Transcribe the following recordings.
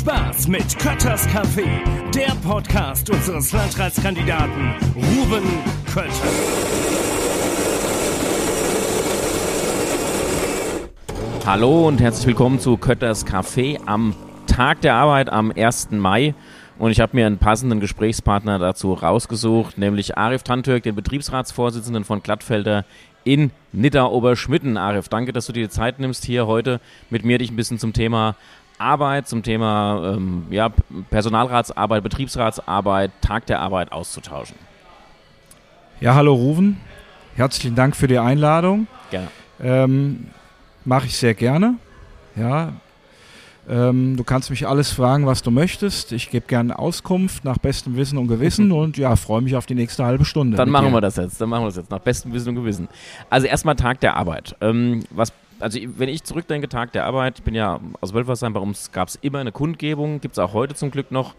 Spaß mit Kötters Café, der Podcast unseres Landratskandidaten Ruben Kötter. Hallo und herzlich willkommen zu Kötters Café am Tag der Arbeit am 1. Mai. Und ich habe mir einen passenden Gesprächspartner dazu rausgesucht, nämlich Arif Tantürk, den Betriebsratsvorsitzenden von Glattfelder in Nidda-Oberschmitten. Arif, danke, dass du dir die Zeit nimmst, hier heute mit mir dich ein bisschen zum Thema Arbeit, zum Thema ähm, ja, Personalratsarbeit, Betriebsratsarbeit, Tag der Arbeit auszutauschen. Ja, hallo Ruven. Herzlichen Dank für die Einladung. Gerne. Ähm, Mache ich sehr gerne. Ja. Ähm, du kannst mich alles fragen, was du möchtest. Ich gebe gerne Auskunft nach bestem Wissen und Gewissen und ja, freue mich auf die nächste halbe Stunde. Dann machen dir. wir das jetzt. Dann machen wir das jetzt nach bestem Wissen und Gewissen. Also erstmal Tag der Arbeit. Ähm, was also wenn ich zurückdenke, Tag der Arbeit, ich bin ja aus Wölfersheim, bei uns gab es immer eine Kundgebung, gibt es auch heute zum Glück noch.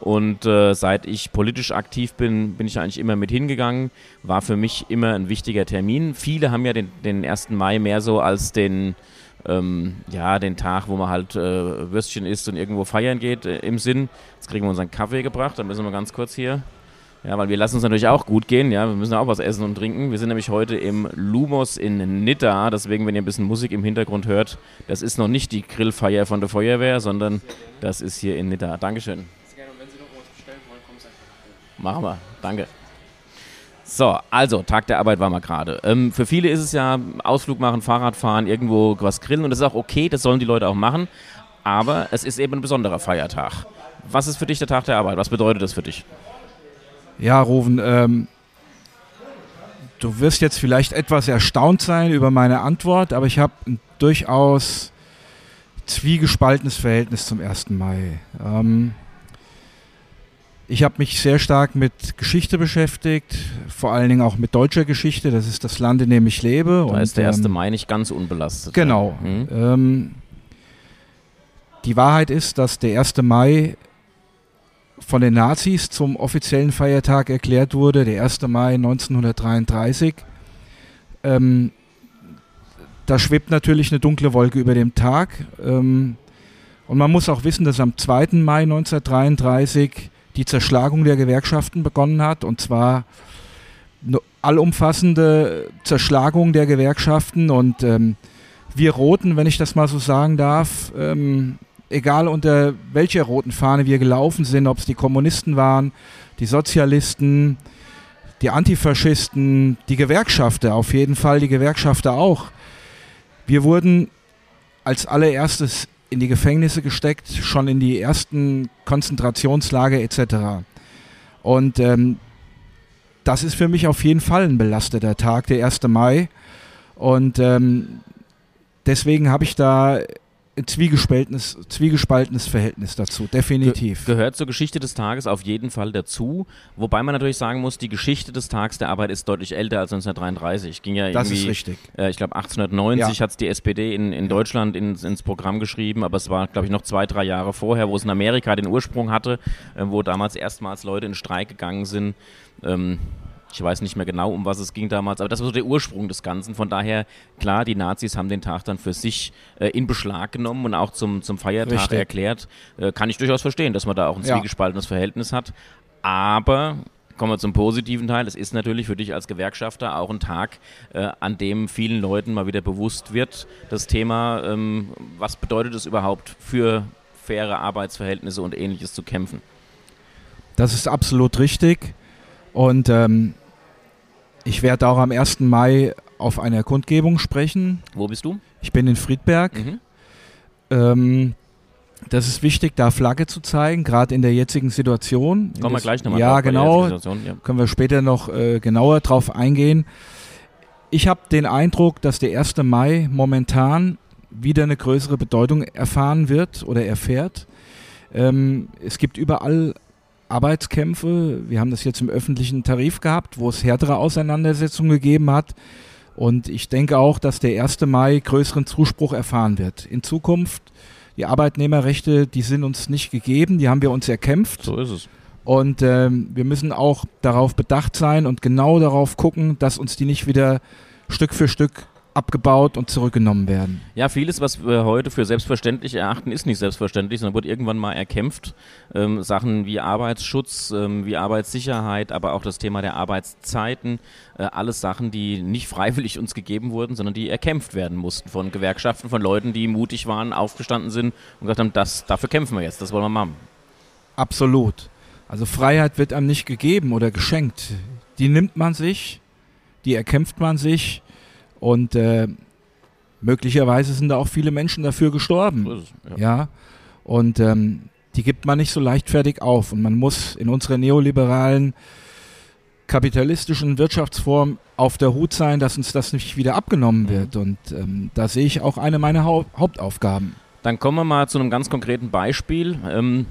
Und äh, seit ich politisch aktiv bin, bin ich eigentlich immer mit hingegangen. War für mich immer ein wichtiger Termin. Viele haben ja den, den 1. Mai mehr so als den, ähm, ja, den Tag, wo man halt äh, Würstchen isst und irgendwo feiern geht, äh, im Sinn. Jetzt kriegen wir unseren Kaffee gebracht, dann müssen wir ganz kurz hier ja, weil wir lassen uns natürlich auch gut gehen, ja, wir müssen auch was essen und trinken. Wir sind nämlich heute im Lumos in Nidda, deswegen, wenn ihr ein bisschen Musik im Hintergrund hört, das ist noch nicht die Grillfeier von der Feuerwehr, sondern das ist hier in Nidda. Dankeschön. Machen wir, danke. So, also Tag der Arbeit war mal gerade. Ähm, für viele ist es ja Ausflug machen, Fahrrad fahren, irgendwo was grillen und das ist auch okay, das sollen die Leute auch machen. Aber es ist eben ein besonderer Feiertag. Was ist für dich der Tag der Arbeit? Was bedeutet das für dich? Ja, Ruven, ähm, du wirst jetzt vielleicht etwas erstaunt sein über meine Antwort, aber ich habe ein durchaus zwiegespaltenes Verhältnis zum 1. Mai. Ähm, ich habe mich sehr stark mit Geschichte beschäftigt, vor allen Dingen auch mit deutscher Geschichte. Das ist das Land, in dem ich lebe. Da und, ist der 1. Ähm, Mai nicht ganz unbelastet. Genau. Mhm. Ähm, die Wahrheit ist, dass der 1. Mai von den Nazis zum offiziellen Feiertag erklärt wurde, der 1. Mai 1933. Ähm, da schwebt natürlich eine dunkle Wolke über dem Tag. Ähm, und man muss auch wissen, dass am 2. Mai 1933 die Zerschlagung der Gewerkschaften begonnen hat. Und zwar eine allumfassende Zerschlagung der Gewerkschaften. Und ähm, wir Roten, wenn ich das mal so sagen darf, ähm, egal unter welcher roten Fahne wir gelaufen sind, ob es die Kommunisten waren, die Sozialisten, die Antifaschisten, die Gewerkschafter, auf jeden Fall die Gewerkschafter auch. Wir wurden als allererstes in die Gefängnisse gesteckt, schon in die ersten Konzentrationslager etc. Und ähm, das ist für mich auf jeden Fall ein belasteter Tag, der 1. Mai. Und ähm, deswegen habe ich da zwiegespaltenes, zwiegespaltenes Verhältnis dazu, definitiv. Ge gehört zur Geschichte des Tages auf jeden Fall dazu, wobei man natürlich sagen muss, die Geschichte des Tags der Arbeit ist deutlich älter als 1933. Ging ja das ist richtig. Äh, ich glaube 1890 ja. hat es die SPD in, in. Deutschland ins, ins Programm geschrieben, aber es war glaube ich noch zwei, drei Jahre vorher, wo es in Amerika den Ursprung hatte, äh, wo damals erstmals Leute in Streik gegangen sind. Ähm, ich weiß nicht mehr genau, um was es ging damals, aber das war so der Ursprung des Ganzen. Von daher, klar, die Nazis haben den Tag dann für sich äh, in Beschlag genommen und auch zum, zum Feiertag Richtig. erklärt. Äh, kann ich durchaus verstehen, dass man da auch ein zwiegespaltenes ja. Verhältnis hat. Aber kommen wir zum positiven Teil. Es ist natürlich für dich als Gewerkschafter auch ein Tag, äh, an dem vielen Leuten mal wieder bewusst wird, das Thema, ähm, was bedeutet es überhaupt für faire Arbeitsverhältnisse und ähnliches zu kämpfen. Das ist absolut richtig. Und ähm, ich werde auch am 1. Mai auf einer Kundgebung sprechen. Wo bist du? Ich bin in Friedberg. Mhm. Ähm, das ist wichtig, da Flagge zu zeigen, gerade in der jetzigen Situation. Kommen wir gleich nochmal Ja, genau. Ja. Können wir später noch äh, genauer drauf eingehen. Ich habe den Eindruck, dass der 1. Mai momentan wieder eine größere Bedeutung erfahren wird oder erfährt. Ähm, es gibt überall Arbeitskämpfe. Wir haben das jetzt im öffentlichen Tarif gehabt, wo es härtere Auseinandersetzungen gegeben hat. Und ich denke auch, dass der 1. Mai größeren Zuspruch erfahren wird. In Zukunft, die Arbeitnehmerrechte, die sind uns nicht gegeben, die haben wir uns erkämpft. So ist es. Und ähm, wir müssen auch darauf bedacht sein und genau darauf gucken, dass uns die nicht wieder Stück für Stück abgebaut und zurückgenommen werden. Ja, vieles, was wir heute für selbstverständlich erachten, ist nicht selbstverständlich, sondern wird irgendwann mal erkämpft. Ähm, Sachen wie Arbeitsschutz, ähm, wie Arbeitssicherheit, aber auch das Thema der Arbeitszeiten, äh, alles Sachen, die nicht freiwillig uns gegeben wurden, sondern die erkämpft werden mussten von Gewerkschaften, von Leuten, die mutig waren, aufgestanden sind und gesagt haben, das, dafür kämpfen wir jetzt, das wollen wir machen. Absolut. Also Freiheit wird einem nicht gegeben oder geschenkt. Die nimmt man sich, die erkämpft man sich und äh, möglicherweise sind da auch viele Menschen dafür gestorben. Es, ja. Ja. Und ähm, die gibt man nicht so leichtfertig auf. Und man muss in unserer neoliberalen kapitalistischen Wirtschaftsform auf der Hut sein, dass uns das nicht wieder abgenommen Mhm. wird. Und ähm, da sehe ich auch eine meiner Hau Hauptaufgaben. Dann kommen wir mal zu einem ganz konkreten Beispiel. Ähm,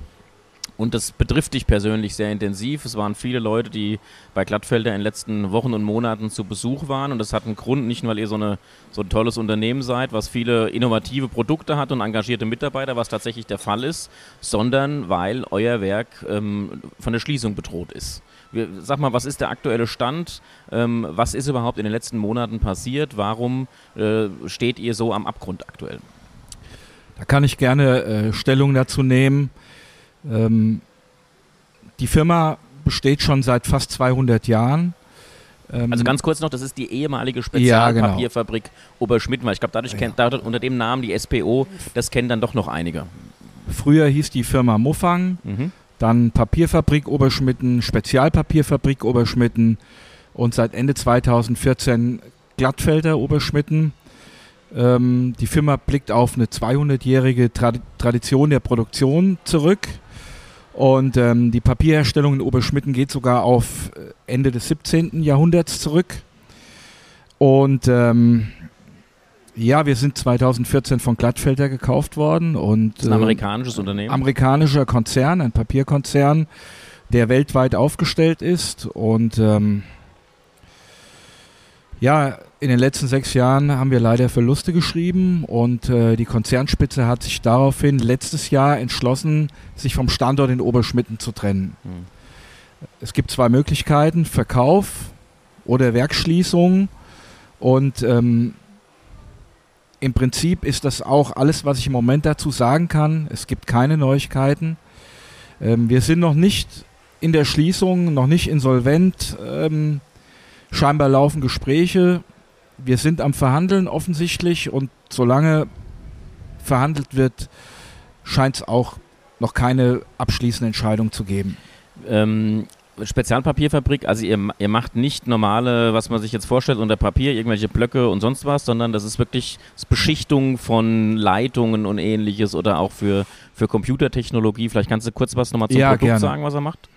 und das betrifft dich persönlich sehr intensiv. Es waren viele Leute, die bei Glattfelder in den letzten Wochen und Monaten zu Besuch waren. Und das hat einen Grund, nicht nur, weil ihr so, eine, so ein tolles Unternehmen seid, was viele innovative Produkte hat und engagierte Mitarbeiter, was tatsächlich der Fall ist, sondern weil euer Werk ähm, von der Schließung bedroht ist. Wir, sag mal, was ist der aktuelle Stand? Ähm, was ist überhaupt in den letzten Monaten passiert? Warum äh, steht ihr so am Abgrund aktuell? Da kann ich gerne äh, Stellung dazu nehmen. Ähm, die Firma besteht schon seit fast 200 Jahren. Ähm, Also ganz kurz noch, das ist die ehemalige Ja, genau. Spezialpapierfabrik Oberschmitten, weil ich glaube, dadurch Ja. kennt, dadurch, unter dem Namen die SPO, das kennen dann doch noch einige. früher hieß die Firma Muffang, Mhm. dann Papierfabrik Oberschmitten, Spezialpapierfabrik Oberschmitten und seit Ende 2014 Glattfelder Oberschmitten. Ähm, die Firma blickt auf eine 200-jährige Trad Tradition der Produktion zurück. Und ähm, die Papierherstellung in Oberschmitten geht sogar auf äh, Ende des 17. Jahrhunderts zurück. Und ähm, ja, wir sind 2014 von Glattfelder gekauft worden. Und, Das ist ein äh, amerikanisches Unternehmen. amerikanischer Konzern, ein Papierkonzern, der weltweit aufgestellt ist. Und ähm, ja, in den letzten sechs Jahren haben wir leider Verluste geschrieben und äh, die Konzernspitze hat sich daraufhin letztes Jahr entschlossen, sich vom Standort in Oberschmitten zu trennen. Hm. Es gibt zwei Möglichkeiten, Verkauf oder Werksschließung. Und ähm, im Prinzip ist das auch alles, was ich im Moment dazu sagen kann. Es gibt keine Neuigkeiten. Ähm, wir sind noch nicht in der Schließung, noch nicht insolvent. Ähm, scheinbar laufen Gespräche. Wir sind am Verhandeln offensichtlich und solange verhandelt wird, scheint es auch noch keine abschließende Entscheidung zu geben. Ähm, Spezialpapierfabrik, also ihr, ihr macht nicht normale, was man sich jetzt vorstellt, unter Papier, irgendwelche Blöcke und sonst was, sondern das ist wirklich das Beschichtung von Leitungen und ähnliches oder auch für, für Computertechnologie. Vielleicht kannst du kurz was nochmal zum Ja, Produkt gerne. sagen, was er macht?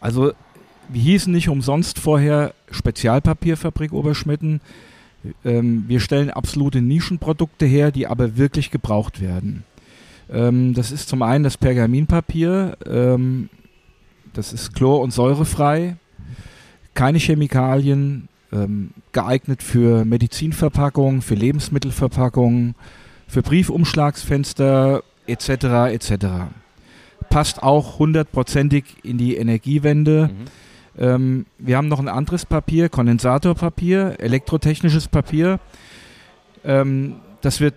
Also wir hießen nicht umsonst vorher Spezialpapierfabrik Oberschmitten. Ähm, wir stellen absolute Nischenprodukte her, die aber wirklich gebraucht werden. Ähm, das ist zum einen das Pergaminpapier, ähm, das ist chlor- und säurefrei, keine Chemikalien, ähm, geeignet für Medizinverpackungen, für Lebensmittelverpackungen, für Briefumschlagsfenster etc. etc. Passt auch hundertprozentig in die Energiewende. Mhm. Ähm, wir haben noch ein anderes Papier, Kondensatorpapier, elektrotechnisches Papier. Ähm, das wird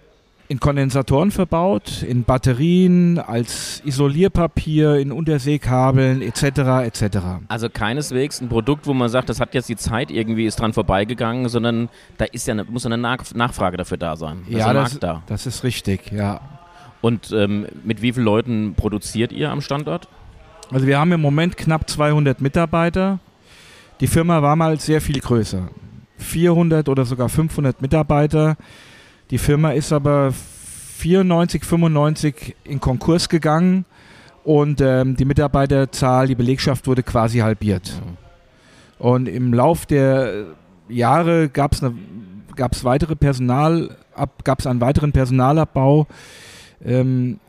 in Kondensatoren verbaut, in Batterien, als Isolierpapier, in Unterseekabeln etc. etc. Also keineswegs ein Produkt, wo man sagt, das hat jetzt die Zeit irgendwie ist dran vorbeigegangen, sondern da ist ja eine, muss eine Nach Nachfrage dafür da sein. Da Ja, das, da. das ist richtig, ja. Und ähm, mit wie vielen Leuten produziert ihr am Standort? Also wir haben im Moment knapp 200 Mitarbeiter. Die Firma war mal sehr viel größer. 400 oder sogar 500 Mitarbeiter. Die Firma ist aber 94, 95 in Konkurs gegangen und ähm, die Mitarbeiterzahl, die Belegschaft wurde quasi halbiert. Und im Lauf der Jahre gab es gab's weitere Personal, gab einen weiteren Personalabbau. Ähm,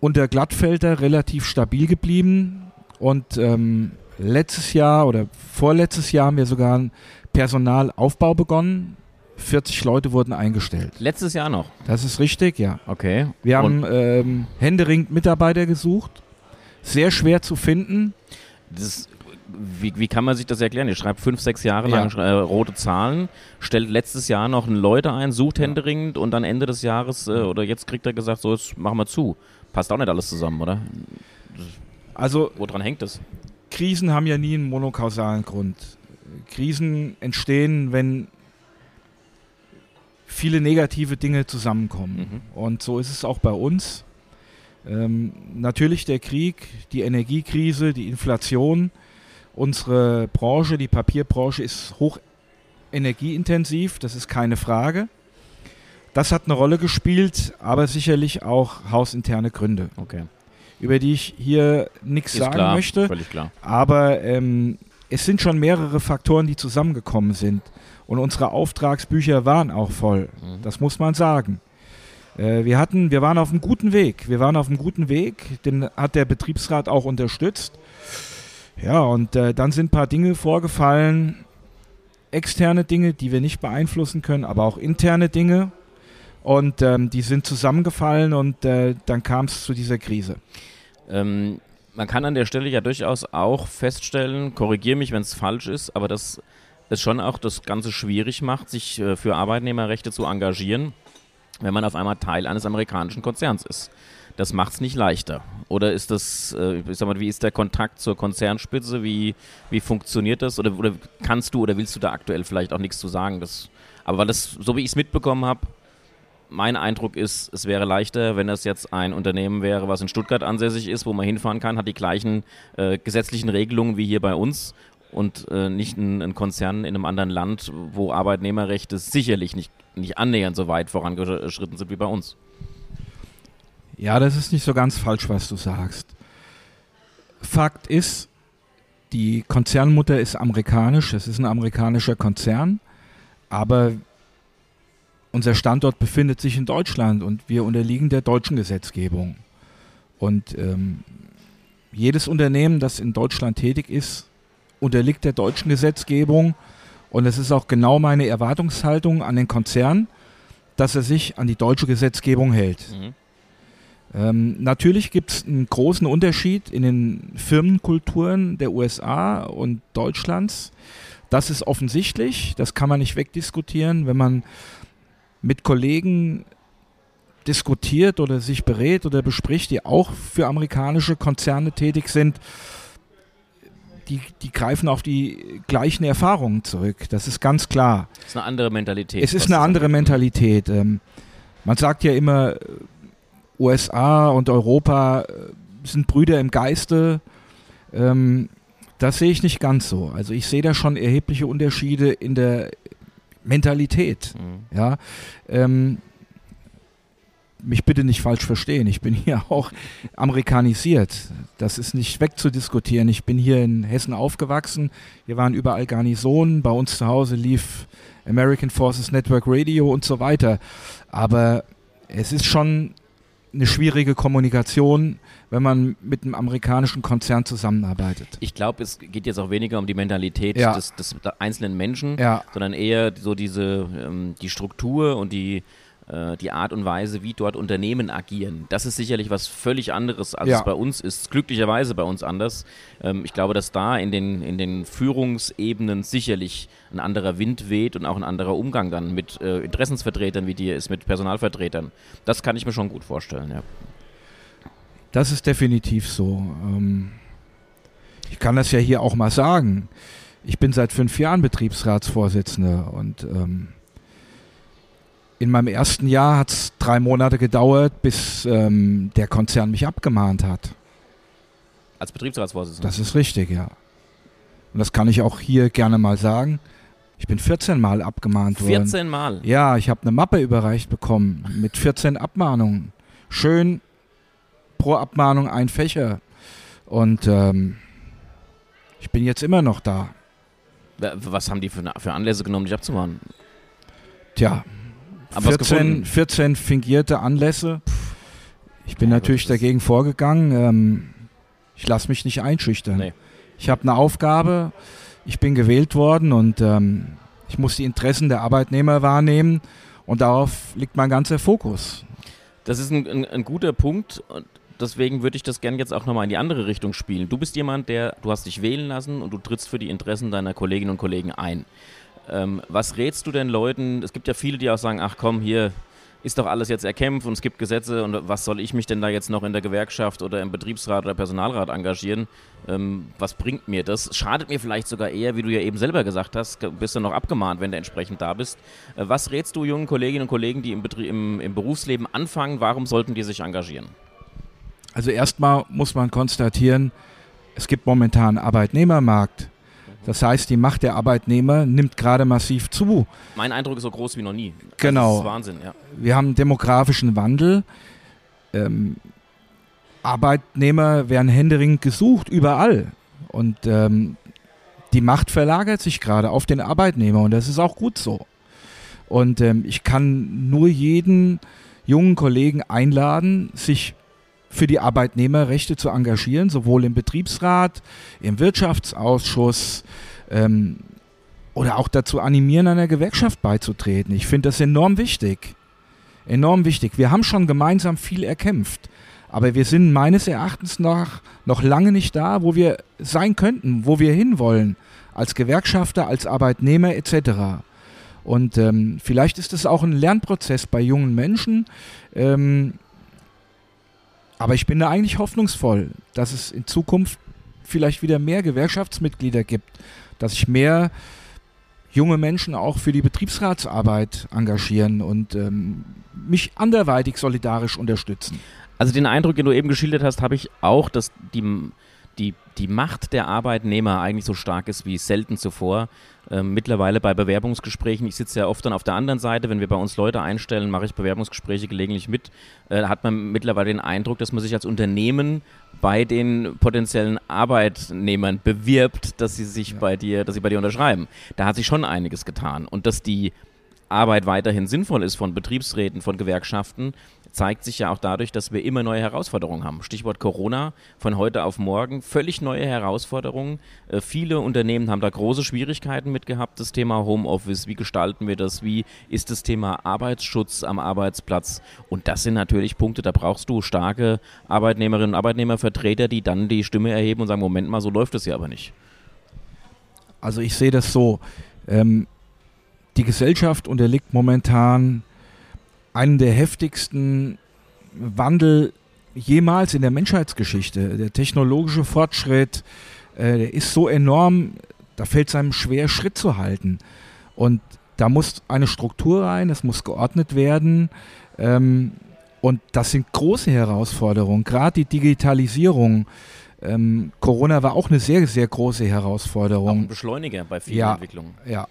unter Glattfelder relativ stabil geblieben und ähm, letztes Jahr oder vorletztes Jahr haben wir sogar einen Personalaufbau begonnen. 40 Leute wurden eingestellt. Letztes Jahr noch. Das ist richtig, ja. Okay. Wir Und- haben ähm, händeringend Mitarbeiter gesucht. Sehr schwer zu finden. Das wie, wie kann man sich das erklären? Ihr schreibt fünf, sechs Jahre Ja. lang äh, rote Zahlen, stellt letztes Jahr noch Leute ein, sucht händeringend und dann Ende des Jahres äh, oder jetzt kriegt er gesagt, so jetzt machen wir zu. Passt auch nicht alles zusammen, oder? Also Woran hängt es? Krisen haben ja nie einen monokausalen Grund. Krisen entstehen, wenn viele negative Dinge zusammenkommen. Und so ist es auch bei uns. Ähm, natürlich der Krieg, die Energiekrise, die Inflation. Unsere Branche, die Papierbranche, ist hoch energieintensiv, das ist keine Frage. Das hat eine Rolle gespielt, aber sicherlich auch hausinterne Gründe, Okay. über die ich hier nichts sagen klar, möchte. völlig klar. Aber ähm, es sind schon mehrere Faktoren, die zusammengekommen sind. Und unsere Auftragsbücher waren auch voll. Mhm. Das muss man sagen. Äh, wir, hatten, wir waren auf einem guten Weg. Wir waren auf einem guten Weg. Den hat der Betriebsrat auch unterstützt. Ja, und äh, dann sind ein paar Dinge vorgefallen. Externe Dinge, die wir nicht beeinflussen können, aber auch interne Dinge. Und ähm, die sind zusammengefallen und äh, dann kam es zu dieser Krise. Ähm, man kann an der Stelle ja durchaus auch feststellen, korrigiere mich, wenn es falsch ist, aber dass es schon auch das Ganze schwierig macht, sich äh, für Arbeitnehmerrechte zu engagieren, wenn man auf einmal Teil eines amerikanischen Konzerns ist. Das macht es nicht leichter. Oder ist das, äh, ich sag mal, wie ist der Kontakt zur Konzernspitze? Wie, wie funktioniert das? Oder, oder kannst du oder willst du da aktuell vielleicht auch nichts zu sagen? Das, aber weil das, so wie ich es mitbekommen habe, mein Eindruck ist, es wäre leichter, wenn das jetzt ein Unternehmen wäre, was in Stuttgart ansässig ist, wo man hinfahren kann, hat die gleichen äh, gesetzlichen Regelungen wie hier bei uns und äh, nicht ein, ein Konzern in einem anderen Land, wo Arbeitnehmerrechte sicherlich nicht, nicht annähernd so weit vorangeschritten sind wie bei uns. Ja, das ist nicht so ganz falsch, was du sagst. Fakt ist, die Konzernmutter ist amerikanisch, es ist ein amerikanischer Konzern, aber unser Standort befindet sich in Deutschland und wir unterliegen der deutschen Gesetzgebung. Und ähm, jedes Unternehmen, das in Deutschland tätig ist, unterliegt der deutschen Gesetzgebung. Und es ist auch genau meine Erwartungshaltung an den Konzern, dass er sich an die deutsche Gesetzgebung hält. Mhm. Ähm, natürlich gibt es einen großen Unterschied in den Firmenkulturen der USA und Deutschlands. Das ist offensichtlich, das kann man nicht wegdiskutieren, wenn man mit Kollegen diskutiert oder sich berät oder bespricht, die auch für amerikanische Konzerne tätig sind. Die, die greifen auf die gleichen Erfahrungen zurück. Das ist ganz klar. Das ist eine andere Mentalität. Es ist eine andere. Mentalität. Ähm, man sagt ja immer, USA und Europa äh, sind Brüder im Geiste. Ähm, das sehe ich nicht ganz so. Also ich sehe da schon erhebliche Unterschiede in der Mentalität. Mhm. Ja, ähm, mich bitte nicht falsch verstehen. Ich bin hier auch amerikanisiert. Das ist nicht wegzudiskutieren. Ich bin hier in Hessen aufgewachsen. Wir waren überall Garnisonen. Bei uns zu Hause lief American Forces Network Radio und so weiter. Aber es ist schon eine schwierige Kommunikation, wenn man mit einem amerikanischen Konzern zusammenarbeitet. Ich glaube, es geht jetzt auch weniger um die Mentalität Ja. des, des einzelnen Menschen, Ja, sondern eher so diese ähm, die Struktur und die die Art und Weise, wie dort Unternehmen agieren. Das ist sicherlich was völlig anderes, als Ja. es bei uns ist. Glücklicherweise bei uns anders. Ähm, ich glaube, dass da in den, in den Führungsebenen sicherlich ein anderer Wind weht und auch ein anderer Umgang dann mit äh, Interessensvertretern wie dir ist, mit Personalvertretern. Das kann ich mir schon gut vorstellen, ja. Das ist definitiv so. Ähm, ich kann das ja hier auch mal sagen. Ich bin seit fünf Jahren Betriebsratsvorsitzender und ähm, in meinem ersten Jahr hat es drei Monate gedauert, bis ähm, der Konzern mich abgemahnt hat. Als Betriebsratsvorsitzender. Das ist richtig, ja. Und das kann ich auch hier gerne mal sagen. Ich bin 14 Mal abgemahnt worden. 14 Mal. Ja, ich habe eine Mappe überreicht bekommen mit 14 Abmahnungen. Schön pro Abmahnung ein Fächer. Und ähm, ich bin jetzt immer noch da. Wa- Was haben die für, für Anlässe genommen, dich abzumahnen? Tja, Was 14, gefunden? 14 fingierte Anlässe. Ich bin Ja, natürlich dagegen vorgegangen. Ähm, ich lasse mich nicht einschüchtern. Nee. Ich habe eine Aufgabe. Ich bin gewählt worden und ähm, ich muss die Interessen der Arbeitnehmer wahrnehmen. Und darauf liegt mein ganzer Fokus. Das ist ein, ein, ein guter Punkt. Und deswegen würde ich das gerne jetzt auch nochmal in die andere Richtung spielen. Du bist jemand, der, du hast dich wählen lassen und du trittst für die Interessen deiner Kolleginnen und Kollegen ein. Ähm, was rätst du denn Leuten? Es gibt ja viele, die auch sagen, ach komm, hier ist doch alles jetzt erkämpft und es gibt Gesetze und was soll ich mich denn da jetzt noch in der Gewerkschaft oder im Betriebsrat oder Personalrat engagieren? Ähm, was bringt mir das? Schadet mir vielleicht sogar eher, wie du ja eben selber gesagt hast, bist du noch abgemahnt, wenn du entsprechend da bist. Äh, was rätst du jungen Kolleginnen und Kollegen, die im, im, im Berufsleben anfangen, warum sollten die sich engagieren? Also erstmal muss man konstatieren, es gibt momentan einen Arbeitnehmermarkt. Das heißt, die Macht der Arbeitnehmer nimmt gerade massiv zu. Mein Eindruck ist so groß wie noch nie. Also genau. Das ist Wahnsinn, ja. Wir haben einen demografischen Wandel. Ähm, Arbeitnehmer werden händeringend gesucht, überall. Und ähm, die Macht verlagert sich gerade auf den Arbeitnehmer und das ist auch gut so. Und ähm, ich kann nur jeden jungen Kollegen einladen, sich für die Arbeitnehmerrechte zu engagieren, sowohl im Betriebsrat, im Wirtschaftsausschuss ähm, oder auch dazu animieren, einer Gewerkschaft beizutreten. Ich finde das enorm wichtig. Enorm wichtig. Wir haben schon gemeinsam viel erkämpft, aber wir sind meines Erachtens nach noch lange nicht da, wo wir sein könnten, wo wir hinwollen, als Gewerkschafter, als Arbeitnehmer etc. Und ähm, vielleicht ist es auch ein Lernprozess bei jungen Menschen. Ähm, aber ich bin da eigentlich hoffnungsvoll, dass es in Zukunft vielleicht wieder mehr Gewerkschaftsmitglieder gibt, dass sich mehr junge Menschen auch für die Betriebsratsarbeit engagieren und ähm, mich anderweitig solidarisch unterstützen. Also den Eindruck, den du eben geschildert hast, habe ich auch, dass die, die, die Macht der Arbeitnehmer eigentlich so stark ist wie selten zuvor. Ähm, mittlerweile bei Bewerbungsgesprächen, ich sitze ja oft dann auf der anderen Seite, wenn wir bei uns Leute einstellen, mache ich Bewerbungsgespräche gelegentlich mit, äh, hat man mittlerweile den Eindruck, dass man sich als Unternehmen bei den potenziellen Arbeitnehmern bewirbt, dass sie sich ja. bei dir, dass sie bei dir unterschreiben. Da hat sich schon einiges getan. Und dass die Arbeit weiterhin sinnvoll ist von Betriebsräten, von Gewerkschaften, zeigt sich ja auch dadurch, dass wir immer neue Herausforderungen haben. Stichwort Corona, von heute auf morgen, völlig neue Herausforderungen. Äh, viele Unternehmen haben da große Schwierigkeiten mit gehabt. Das Thema Homeoffice, wie gestalten wir das, wie ist das Thema Arbeitsschutz am Arbeitsplatz? Und das sind natürlich Punkte, da brauchst du starke Arbeitnehmerinnen und Arbeitnehmervertreter, die dann die Stimme erheben und sagen, Moment mal, so läuft es ja aber nicht. Also ich sehe das so. Ähm, die Gesellschaft unterliegt momentan einem der heftigsten Wandel jemals in der Menschheitsgeschichte. Der technologische Fortschritt, äh, der ist so enorm, da fällt es einem schwer, Schritt zu halten. Und da muss eine Struktur rein, es muss geordnet werden. Ähm, und das sind große Herausforderungen, gerade die Digitalisierung. Ähm, Corona war auch eine sehr, sehr große Herausforderung. Auch ein Beschleuniger bei vielen ja, Entwicklungen. Ja,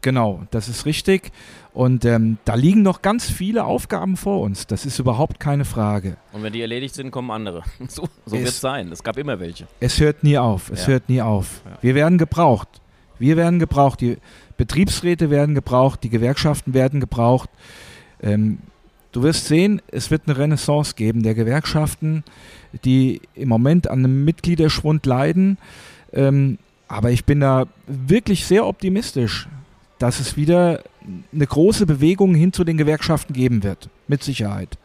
Genau, das ist richtig. Und ähm, da liegen noch ganz viele Aufgaben vor uns. Das ist überhaupt keine Frage. Und wenn die erledigt sind, kommen andere. So, so wird es sein. Es gab immer welche. Es hört nie auf. Es ja. hört nie auf. Ja. Wir werden gebraucht. Wir werden gebraucht. Die Betriebsräte werden gebraucht. Die Gewerkschaften werden gebraucht. Ähm, du wirst sehen, es wird eine Renaissance geben der Gewerkschaften, die im Moment an einem Mitgliederschwund leiden. Ähm, aber ich bin da wirklich sehr optimistisch dass es wieder eine große Bewegung hin zu den Gewerkschaften geben wird. Mit Sicherheit.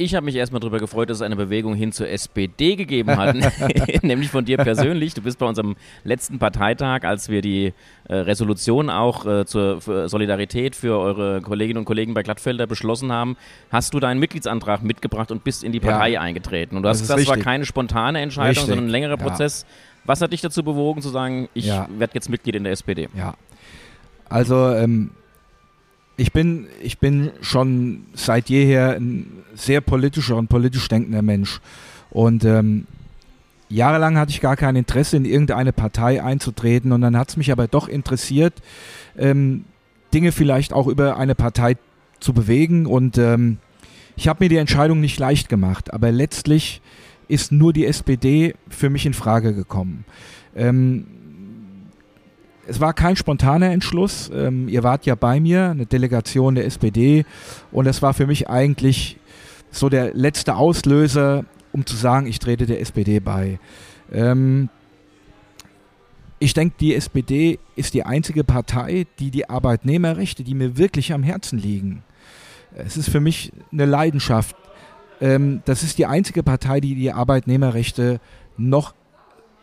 Ich habe mich erstmal darüber gefreut, dass es eine Bewegung hin zur SPD gegeben hat, nämlich von dir persönlich. Du bist bei unserem letzten Parteitag, als wir die äh, Resolution auch äh, zur Solidarität für eure Kolleginnen und Kollegen bei Glattfelder beschlossen haben, hast du deinen Mitgliedsantrag mitgebracht und bist in die Partei ja, eingetreten. Und du hast, das, das war keine spontane Entscheidung, richtig. sondern ein längerer Prozess. Ja. Was hat dich dazu bewogen zu sagen, ich ja. werde jetzt Mitglied in der SPD? Ja, also ähm, ich bin, ich bin schon seit jeher ein sehr politischer und politisch denkender Mensch. Und ähm, jahrelang hatte ich gar kein Interesse, in irgendeine Partei einzutreten. Und dann hat es mich aber doch interessiert, ähm, Dinge vielleicht auch über eine Partei zu bewegen. Und ähm, ich habe mir die Entscheidung nicht leicht gemacht. Aber letztlich ist nur die SPD für mich in Frage gekommen. Ähm, es war kein spontaner Entschluss. Ähm, ihr wart ja bei mir, eine Delegation der SPD. Und es war für mich eigentlich so der letzte Auslöser, um zu sagen, ich trete der SPD bei. Ähm, ich denke, die SPD ist die einzige Partei, die die Arbeitnehmerrechte, die mir wirklich am Herzen liegen. Es ist für mich eine Leidenschaft, ähm, das ist die einzige Partei, die die Arbeitnehmerrechte noch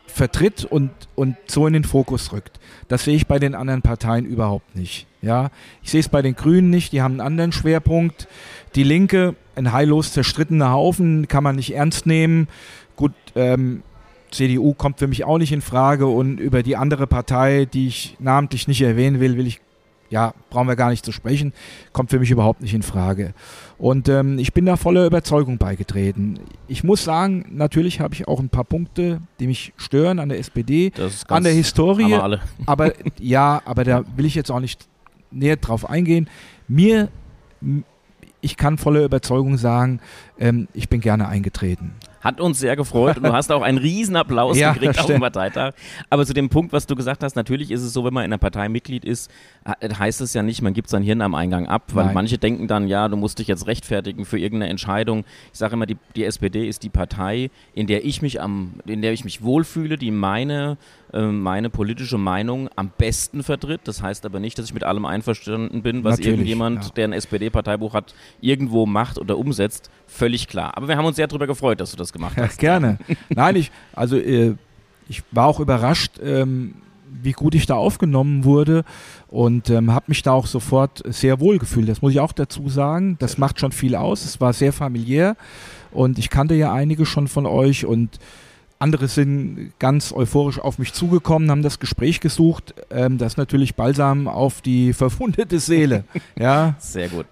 vertritt und, und so in den Fokus rückt. Das sehe ich bei den anderen Parteien überhaupt nicht. Ja, ich sehe es bei den Grünen nicht, die haben einen anderen Schwerpunkt. Die Linke, ein heillos zerstrittener Haufen, kann man nicht ernst nehmen. Gut, ähm, CDU kommt für mich auch nicht in Frage und über die andere Partei, die ich namentlich nicht erwähnen will, will ich ja, brauchen wir gar nicht zu sprechen, kommt für mich überhaupt nicht in Frage. Und ähm, ich bin da voller Überzeugung beigetreten. Ich muss sagen, natürlich habe ich auch ein paar Punkte, die mich stören an der SPD, an der Historie. Aber ja, aber da will ich jetzt auch nicht näher drauf eingehen. Mir, ich kann voller Überzeugung sagen, ähm, ich bin gerne eingetreten. Hat uns sehr gefreut und du hast auch einen riesen Applaus ja, gekriegt auf dem Parteitag. Aber zu dem Punkt, was du gesagt hast, natürlich ist es so, wenn man in einer Partei Mitglied ist, heißt es ja nicht, man gibt sein Hirn am Eingang ab, weil Nein. manche denken dann, ja, du musst dich jetzt rechtfertigen für irgendeine Entscheidung. Ich sage immer, die, die SPD ist die Partei, in der ich mich am, in der ich mich wohlfühle, die meine meine politische Meinung am besten vertritt. Das heißt aber nicht, dass ich mit allem einverstanden bin, was Natürlich, irgendjemand, ja. der ein SPD-Parteibuch hat, irgendwo macht oder umsetzt. Völlig klar. Aber wir haben uns sehr darüber gefreut, dass du das gemacht hast. Ja, gerne. Nein, ich, also äh, ich war auch überrascht, ähm, wie gut ich da aufgenommen wurde und ähm, habe mich da auch sofort sehr wohl gefühlt. Das muss ich auch dazu sagen. Das macht schon viel aus. Es war sehr familiär und ich kannte ja einige schon von euch und andere sind ganz euphorisch auf mich zugekommen, haben das Gespräch gesucht. Ähm, das ist natürlich Balsam auf die verwundete Seele. ja. Sehr gut.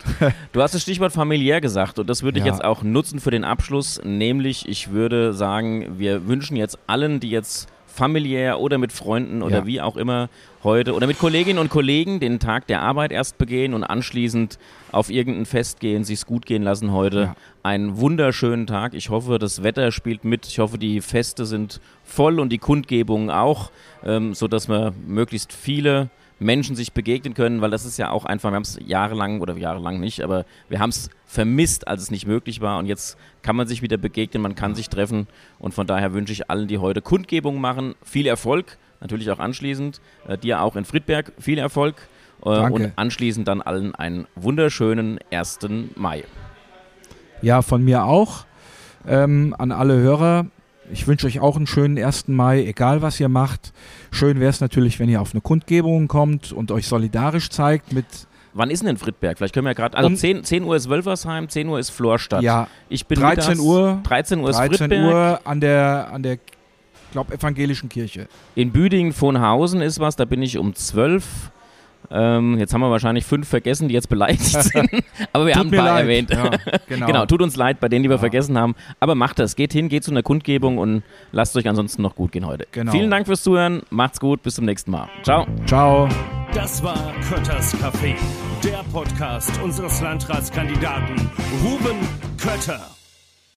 Du hast das Stichwort familiär gesagt und das würde ich ja. jetzt auch nutzen für den Abschluss. Nämlich, ich würde sagen, wir wünschen jetzt allen, die jetzt familiär oder mit Freunden oder ja. wie auch immer heute oder mit Kolleginnen und Kollegen den Tag der Arbeit erst begehen und anschließend auf irgendein Fest gehen, sich's gut gehen lassen heute. Ja. Einen wunderschönen Tag. Ich hoffe, das Wetter spielt mit. Ich hoffe, die Feste sind voll und die Kundgebungen auch, ähm, sodass wir möglichst viele Menschen sich begegnen können, weil das ist ja auch einfach, wir haben es jahrelang oder jahrelang nicht, aber wir haben es vermisst, als es nicht möglich war und jetzt kann man sich wieder begegnen, man kann sich treffen und von daher wünsche ich allen, die heute Kundgebungen machen, viel Erfolg, natürlich auch anschließend, äh, dir auch in Friedberg viel Erfolg äh, und anschließend dann allen einen wunderschönen 1. Mai. Ja, von mir auch. Ähm, an alle Hörer, ich wünsche euch auch einen schönen 1. Mai, egal was ihr macht. Schön wäre es natürlich, wenn ihr auf eine Kundgebung kommt und euch solidarisch zeigt mit. Wann ist denn Friedberg? Vielleicht können wir ja gerade. Also um, 10, 10 Uhr ist Wölfersheim, 10 Uhr ist Florstadt. Ja, ich bin 13 Uhr. 13 Uhr ist 13 Friedberg. Uhr an der, an der glaube evangelischen Kirche. In Büdingen-Vonhausen ist was, da bin ich um 12 ähm, jetzt haben wir wahrscheinlich fünf vergessen, die jetzt beleidigt sind. Aber wir tut haben ein paar leid. erwähnt. Ja, genau. genau. tut uns leid bei denen, die wir ja. vergessen haben. Aber macht das. Geht hin, geht zu einer Kundgebung und lasst euch ansonsten noch gut gehen heute. Genau. Vielen Dank fürs Zuhören. Macht's gut. Bis zum nächsten Mal. Ciao. Ciao. Das war Kötters Café, der Podcast unseres Landratskandidaten Ruben Kötter.